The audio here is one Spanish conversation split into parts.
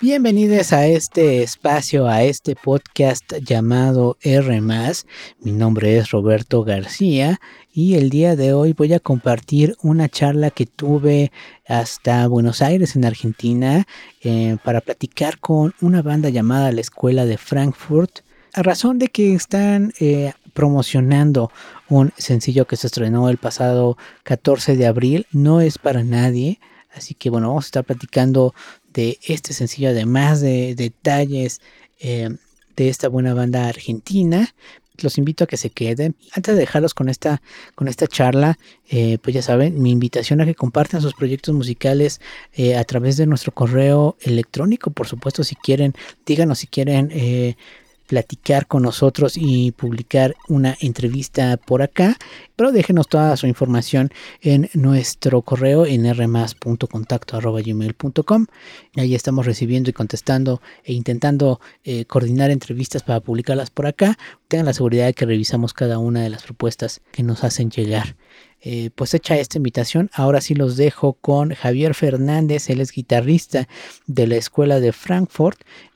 Bienvenidos a este espacio, a este podcast llamado R. Mi nombre es Roberto García y el día de hoy voy a compartir una charla que tuve hasta Buenos Aires, en Argentina, eh, para platicar con una banda llamada La Escuela de Frankfurt, a razón de que están eh, promocionando un sencillo que se estrenó el pasado 14 de abril. No es para nadie. Así que bueno, vamos a estar platicando de este sencillo, además de detalles eh, de esta buena banda argentina. Los invito a que se queden. Antes de dejarlos con esta, con esta charla, eh, pues ya saben, mi invitación a que compartan sus proyectos musicales eh, a través de nuestro correo electrónico. Por supuesto, si quieren, díganos si quieren platicar con nosotros y publicar una entrevista por acá, pero déjenos toda su información en nuestro correo en rmas.contacto.gmail.com. Ahí estamos recibiendo y contestando e intentando eh, coordinar entrevistas para publicarlas por acá. Tengan la seguridad de que revisamos cada una de las propuestas que nos hacen llegar. Eh, pues hecha esta invitación, ahora sí los dejo con Javier Fernández, él es guitarrista de la Escuela de Frankfurt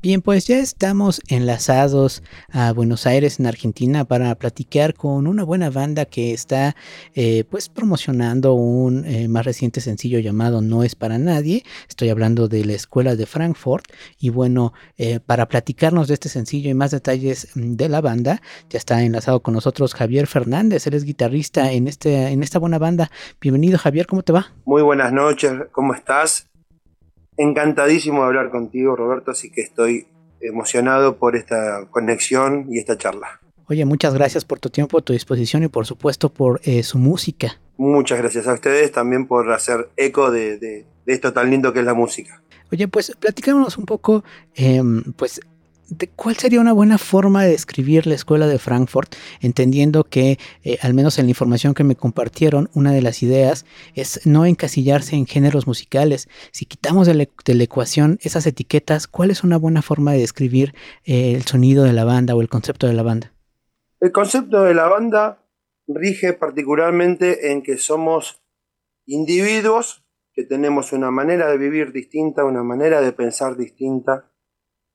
Bien, pues ya estamos enlazados a Buenos Aires, en Argentina, para platicar con una buena banda que está eh, pues promocionando un eh, más reciente sencillo llamado No es para nadie. Estoy hablando de la Escuela de Frankfurt. Y bueno, eh, para platicarnos de este sencillo y más detalles mm, de la banda, ya está enlazado con nosotros Javier Fernández. Él es guitarrista en, este, en esta buena banda. Bienvenido, Javier, ¿cómo te va? Muy buenas noches, ¿cómo estás? Encantadísimo de hablar contigo, Roberto, así que estoy emocionado por esta conexión y esta charla. Oye, muchas gracias por tu tiempo, tu disposición y por supuesto por eh, su música. Muchas gracias a ustedes también por hacer eco de, de, de esto tan lindo que es la música. Oye, pues platicámonos un poco, eh, pues de cuál sería una buena forma de describir la escuela de Frankfurt, entendiendo que, eh, al menos en la información que me compartieron, una de las ideas es no encasillarse en géneros musicales. Si quitamos de la, ecuación esas etiquetas, ¿cuál es una buena forma de describir eh, el sonido de la banda o el concepto de la banda? El concepto de la banda rige particularmente en que somos individuos que tenemos una manera de vivir distinta, una manera de pensar distinta,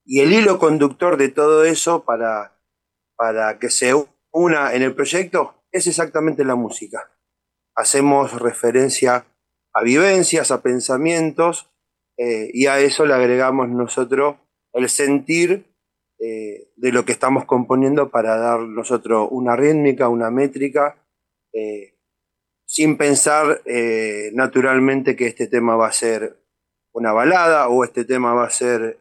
y el hilo conductor de todo eso para, para que se una en el proyecto es exactamente la música. Hacemos referencia a vivencias, a pensamientos, eh, y a eso le agregamos nosotros el sentir eh, de lo que estamos componiendo para dar nosotros una rítmica, una métrica, eh, sin pensar naturalmente que este tema va a ser una balada o este tema va a ser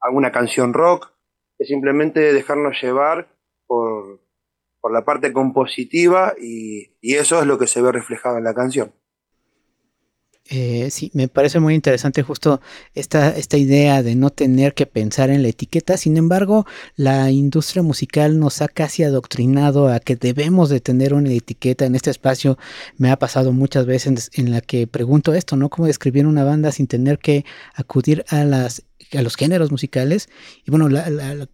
alguna canción rock, es simplemente dejarnos llevar por, por la parte compositiva y, y eso es lo que se ve reflejado en la canción. Eh, sí, me parece muy interesante justo esta, esta idea de no tener que pensar en la etiqueta. Sin embargo, la industria musical nos ha casi adoctrinado a que debemos de tener una etiqueta. En este espacio me ha pasado muchas veces en la que pregunto esto, ¿no? ¿Cómo describir una banda sin tener que acudir a las a los géneros musicales y bueno,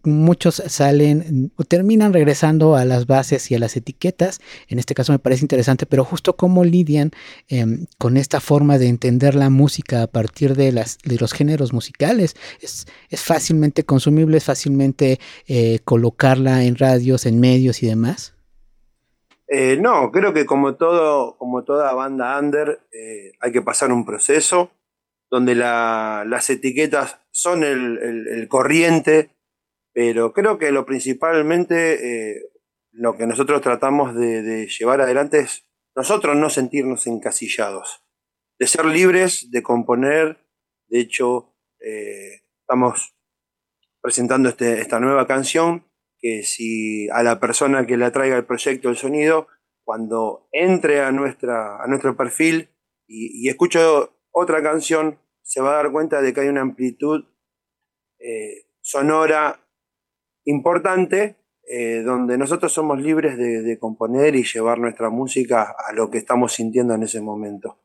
muchos salen o terminan regresando a las bases y a las etiquetas. En este caso me parece interesante, pero justo cómo lidian em, con esta forma de entender la música a partir de, las, de los géneros musicales. Es, es fácilmente consumible, es fácilmente eh, colocarla en radios, en medios y demás. Eh, no, creo que como todo, como toda banda under, eh, hay que pasar un proceso donde las etiquetas son el, corriente, pero creo que lo principalmente eh, lo que nosotros tratamos de, llevar adelante es nosotros no sentirnos encasillados, de ser libres, de componer. De hecho, eh, estamos presentando este, esta nueva canción que si a la persona que le traiga el proyecto el sonido, cuando entre a, nuestra, a nuestro perfil y, y escucho otra canción, se va a dar cuenta de que hay una amplitud eh, sonora importante, eh, donde nosotros somos libres de, componer y llevar nuestra música a lo que estamos sintiendo en ese momento.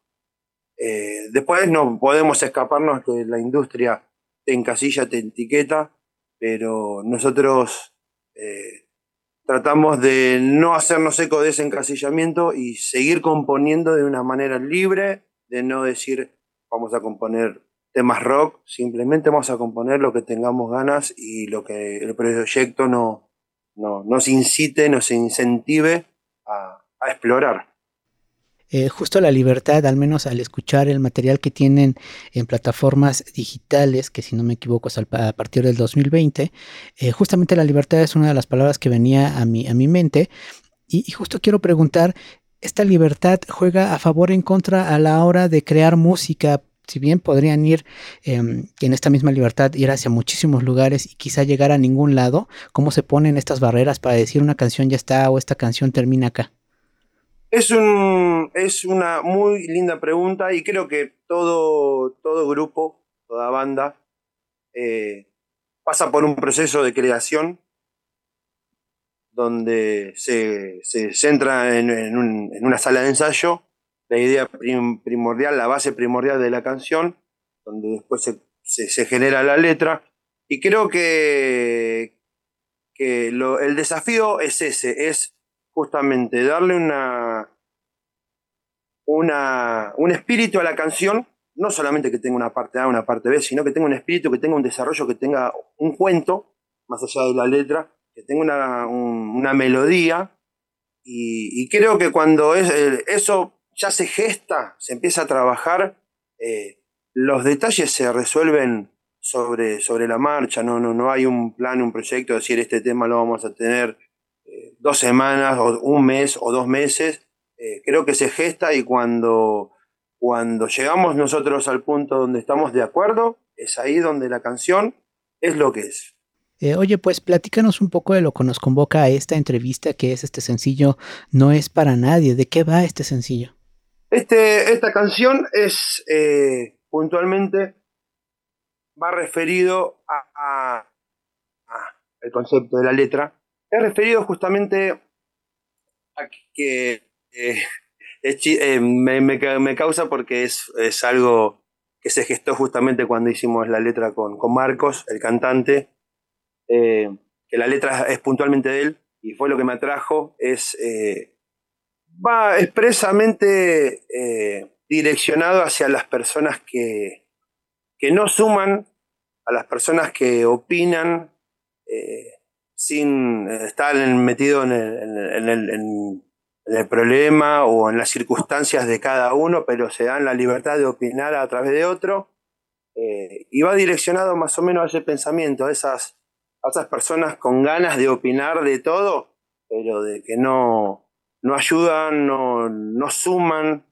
Eh, después no podemos escaparnos de la industria te encasilla, te etiqueta, pero nosotros tratamos de no hacernos eco de ese encasillamiento y seguir componiendo de una manera libre, de no decir vamos a componer temas rock, simplemente vamos a componer lo que tengamos ganas y lo que el proyecto no, nos incite, nos incentive a, explorar. Eh, justo la libertad, al menos al escuchar el material que tienen en plataformas digitales, que si no me equivoco es a partir del 2020, eh, justamente la libertad es una de las palabras que venía a mi, a mi mente. Y, justo quiero preguntar, esta libertad juega a favor en contra a la hora de crear música. Si bien podrían ir em, en esta misma libertad, ir hacia muchísimos lugares y quizá llegar a ningún lado, ¿cómo se ponen estas barreras para decir una canción ya está o esta canción termina acá? Es, un, es una muy linda pregunta y creo que todo, todo grupo, toda banda, eh, pasa por un proceso de creación donde se, centra en, una sala de ensayo, la idea primordial, la base primordial de la canción, donde después se, genera la letra. Y creo que, que el desafío es ese, es justamente darle una, una, un espíritu a la canción, no solamente que tenga una parte A, una parte B, sino que tenga un espíritu, que tenga un desarrollo, que tenga un cuento, más allá de la letra, que tenga una, melodía y, creo que cuando es, eh, eso ya se gesta, se empieza a trabajar, eh, los detalles se resuelven sobre, sobre la marcha, no, no, no hay un plan, un proyecto, decir este tema lo vamos a tener eh, dos semanas o un mes o dos meses, creo que se gesta y cuando, cuando llegamos nosotros al punto donde estamos de acuerdo, es ahí donde la canción es lo que es. Eh, oye, pues platícanos un poco de lo que nos convoca a esta entrevista, que es este sencillo No es para nadie. ¿De qué va este sencillo? Este, esta canción es eh, puntualmente, va referido a, el concepto de la letra. Es referido justamente a que eh, me, me, causa porque es, es, algo que se gestó justamente cuando hicimos la letra con, con Marcos, el cantante eh, que la letra es puntualmente de él y fue lo que me atrajo, es, eh, va expresamente eh, direccionado hacia las personas que, que no suman, a las personas que opinan sin estar metido en el, en el problema o en las circunstancias de cada uno, pero se dan la libertad de opinar a través de otro. y va direccionado más o menos a ese pensamiento, a esas a esas personas con ganas de opinar de todo, pero de que no, no ayudan, no, no suman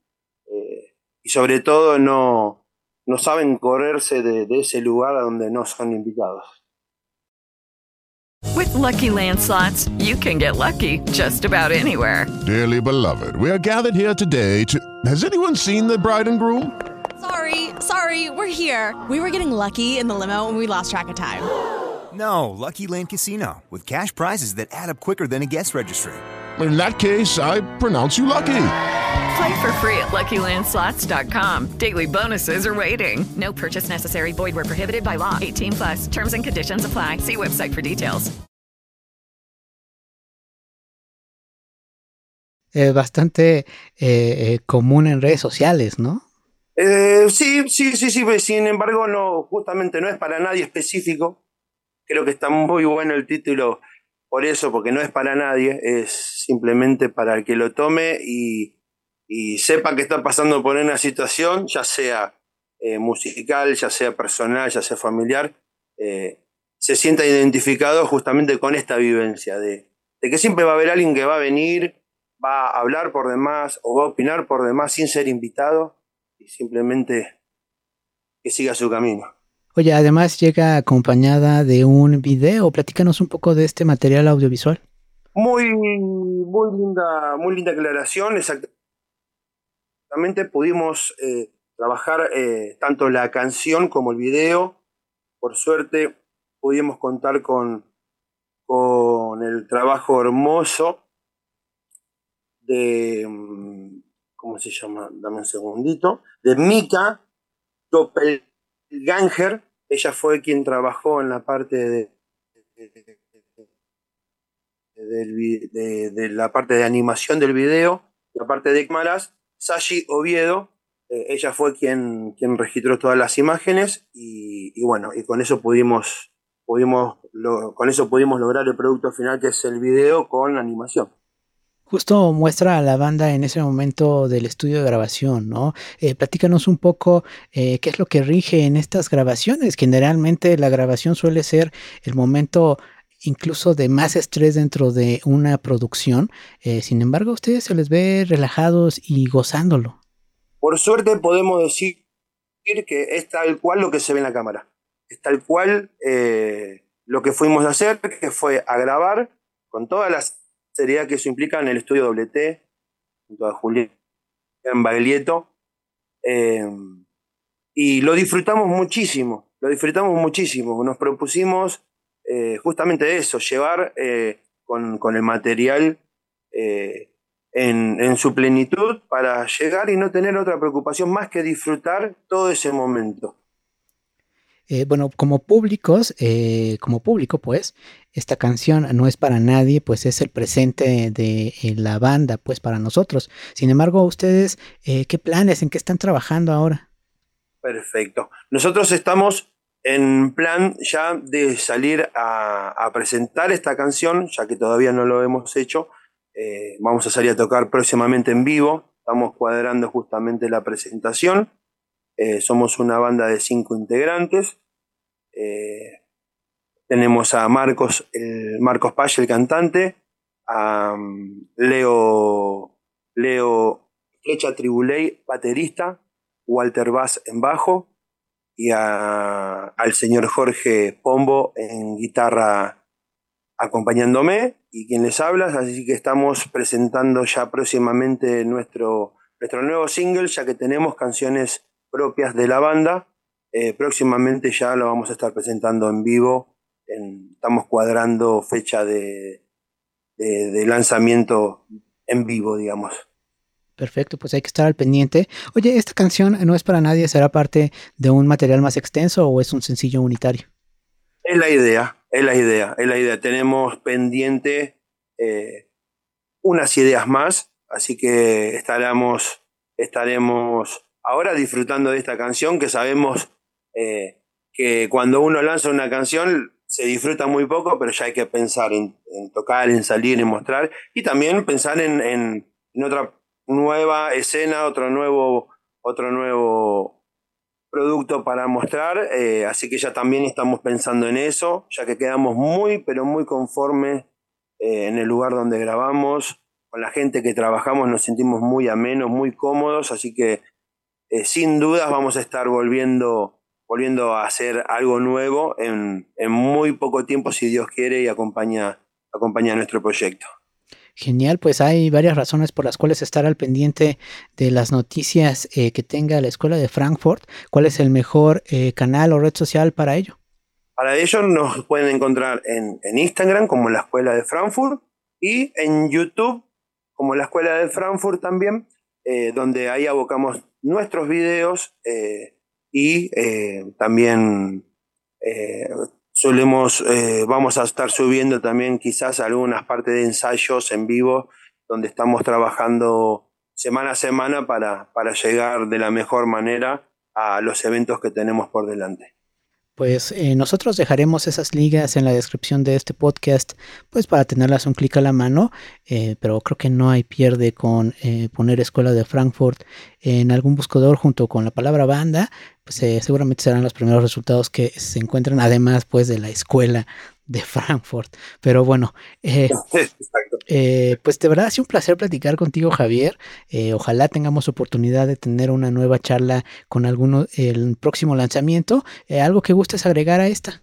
eh, y sobre todo no, no saben correrse de, de ese lugar a donde no son invitados. With Lucky Land slots, you can get lucky just about anywhere. Dearly beloved, we are gathered here today to. Has anyone seen the bride and groom? Sorry, sorry, we're here. We were getting lucky in the limo and we lost track of time. No, Lucky Land Casino, with cash prizes that add up quicker than a guest registry. In that case, I pronounce you lucky. Play for free at LuckyLandSlots.com. Daily bonuses are waiting. No purchase necessary. Void were prohibited by law. 18 plus. Terms and conditions apply. See website for details. Eh, bastante eh, eh, común en redes sociales, ¿no? Eh, sí, sí, sí, sí, sin embargo, no, justamente no es para nadie específico. Creo que está muy bueno el título por eso, porque no es para nadie, es simplemente para el que lo tome y, sepa que está pasando por una situación, ya sea eh, musical, ya sea personal, ya sea familiar, eh, se sienta identificado justamente con esta vivencia de que siempre va a haber alguien que va a venir, va a hablar por demás o va a opinar por demás sin ser invitado y simplemente que siga su camino. Oye, además llega acompañada de un video. Platícanos un poco de este material audiovisual. Muy, muy linda, muy linda aclaración. Exactamente pudimos eh, trabajar eh, tanto la canción como el video. Por suerte pudimos contar con, con el trabajo hermoso de, mm, ¿cómo se llama? Dame un segundito, de Mika Doppelganger. Ella fue quien trabajó en la parte de, la parte de animación del video, la parte de cámaras. Sashi Oviedo, eh, ella fue quien, quien registró todas las imágenes y, y bueno, y con eso pudimos, pudimos lo, con eso pudimos lograr el producto final que es el video con animación. Justo muestra a la banda en ese momento del estudio de grabación, ¿no? Eh, platícanos un poco eh, qué es lo que rige en estas grabaciones. Generalmente la grabación suele ser el momento incluso de más estrés dentro de una producción. Eh, sin embargo, a ustedes se les ve relajados y gozándolo. Por suerte podemos decir que es tal cual lo que se ve en la cámara. Es tal cual lo que fuimos a hacer, que fue a grabar con todas las seriedad que eso implica en el estudio WT, junto a Julián Baglietto. Eh, y lo disfrutamos muchísimo, lo disfrutamos muchísimo. Nos propusimos eh, justamente eso, llevar eh, con, el material en, su plenitud para llegar y no tener otra preocupación más que disfrutar todo ese momento. Eh, bueno, como públicos, eh, como público, pues, esta canción no es para nadie, pues es el presente de eh, la banda, pues para nosotros. Sin embargo, ustedes, eh, ¿qué planes, en qué están trabajando ahora? Perfecto. Nosotros estamos en plan ya de salir a, a presentar esta canción, ya que todavía no lo hemos hecho. vamos a salir a tocar próximamente en vivo. Estamos cuadrando justamente la presentación. Eh, somos una banda de cinco integrantes. Eh, tenemos a Marcos, el, Marcos el cantante, a um, Leo, Leo Flecha Tribuley, baterista, Walter Bass en bajo y al señor Jorge Pombo en guitarra acompañándome y quien les habla, así que estamos presentando ya próximamente nuestro, nuestro nuevo single, ya que tenemos canciones propias de la banda. Eh, próximamente ya lo vamos a estar presentando en vivo. En, estamos cuadrando fecha de, de, de, lanzamiento en vivo, digamos. Perfecto, pues hay que estar al pendiente. Oye, ¿esta canción no es para nadie? ¿Será parte de un material más extenso o es un sencillo unitario? Es la idea, es la idea, es la idea. Tenemos pendiente eh, unas ideas más, así que estaremos, estaremos ahora disfrutando de esta canción que sabemos eh, que cuando uno lanza una canción se disfruta muy poco, pero ya hay que pensar en, tocar, en salir, en mostrar y también pensar en, en, en, otra nueva escena, otro nuevo, otro nuevo producto para mostrar, eh, así que ya también estamos pensando en eso, ya que quedamos muy, pero muy conformes eh, en el lugar donde grabamos, con la gente que trabajamos nos sentimos muy amenos, muy cómodos, así que eh, sin dudas vamos a estar volviendo, volviendo a hacer algo nuevo en, en muy poco tiempo, si Dios quiere, y acompaña, acompaña nuestro proyecto. Genial, pues hay varias razones por las cuales estar al pendiente de las noticias eh, que tenga la Escuela de Frankfurt. ¿Cuál es el mejor eh, canal o red social para ello? Para ello nos pueden encontrar en, en, Instagram como la Escuela de Frankfurt y en YouTube como la Escuela de Frankfurt también, eh, donde ahí abocamos nuestros videos y también solemos, eh, vamos a estar subiendo también quizás algunas partes de ensayos en vivo donde estamos trabajando semana a semana para, para llegar de la mejor manera a los eventos que tenemos por delante. Pues eh, nosotros dejaremos esas ligas en la descripción de este podcast, pues para tenerlas un clic a la mano, eh, pero creo que no hay pierde con poner Escuela de Frankfurt en algún buscador junto con la palabra banda pues, eh, seguramente serán los primeros resultados que se encuentran, además pues de la escuela de Frankfurt. Pero bueno, eh, eh, pues de verdad ha sido un placer platicar contigo, Javier. ojalá tengamos oportunidad de tener una nueva charla con alguno el próximo lanzamiento. ¿Algo que gustes agregar a esta?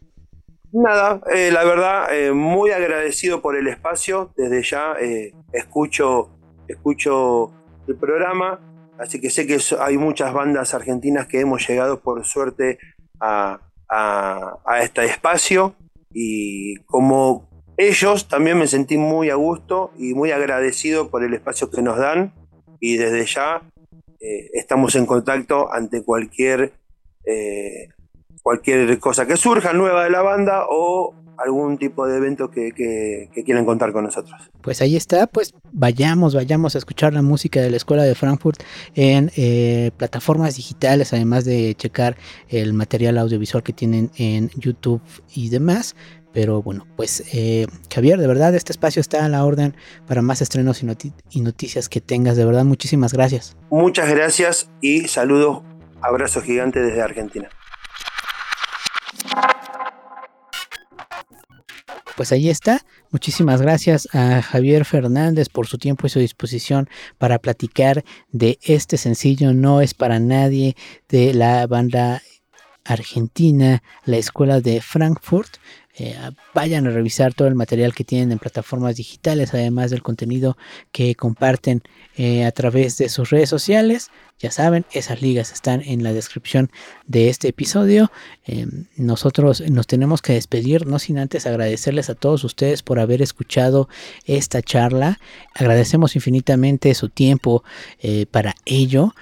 Nada, la verdad, muy agradecido por el espacio. Desde ya escucho, escucho el programa Así que sé que hay muchas bandas argentinas que hemos llegado por suerte a, este espacio y como ellos también me sentí muy a gusto y muy agradecido por el espacio que nos dan y desde ya eh, estamos en contacto ante cualquier, eh, cualquier cosa que surja nueva de la banda o algún tipo de evento que, que, quieran contar con nosotros. Pues ahí está, pues vayamos, vayamos a escuchar la música de la Escuela de Frankfurt en eh, plataformas digitales, además de checar el material audiovisual que tienen en YouTube y demás. Pero bueno, pues eh, Javier, de verdad este espacio está a la orden para más estrenos y, y noticias que tengas. De verdad, muchísimas gracias. Muchas gracias y saludos, abrazo gigante desde Argentina. Pues ahí está. Muchísimas gracias a Javier Fernández por su tiempo y su disposición para platicar de este sencillo No es para nadie de la banda argentina, la Escuela de Frankfurt. Eh, vayan a revisar todo el material que tienen en plataformas digitales, además del contenido que comparten eh, a través de sus redes sociales. Ya saben, esas ligas están en la descripción de este episodio. Em, nosotros nos tenemos que despedir, no sin antes agradecerles a todos ustedes por haber escuchado esta charla. Agradecemos infinitamente su tiempo eh, para ello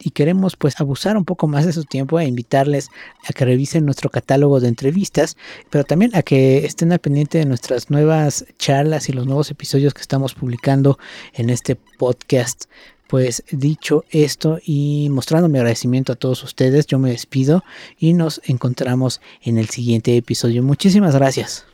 y queremos pues abusar un poco más de su tiempo e invitarles a que revisen nuestro catálogo de entrevistas, pero también a que estén al pendiente de nuestras nuevas charlas y los nuevos episodios que estamos publicando en este podcast. Pues dicho esto y mostrando mi agradecimiento a todos ustedes, yo me despido y nos encontramos en el siguiente episodio. Muchísimas gracias.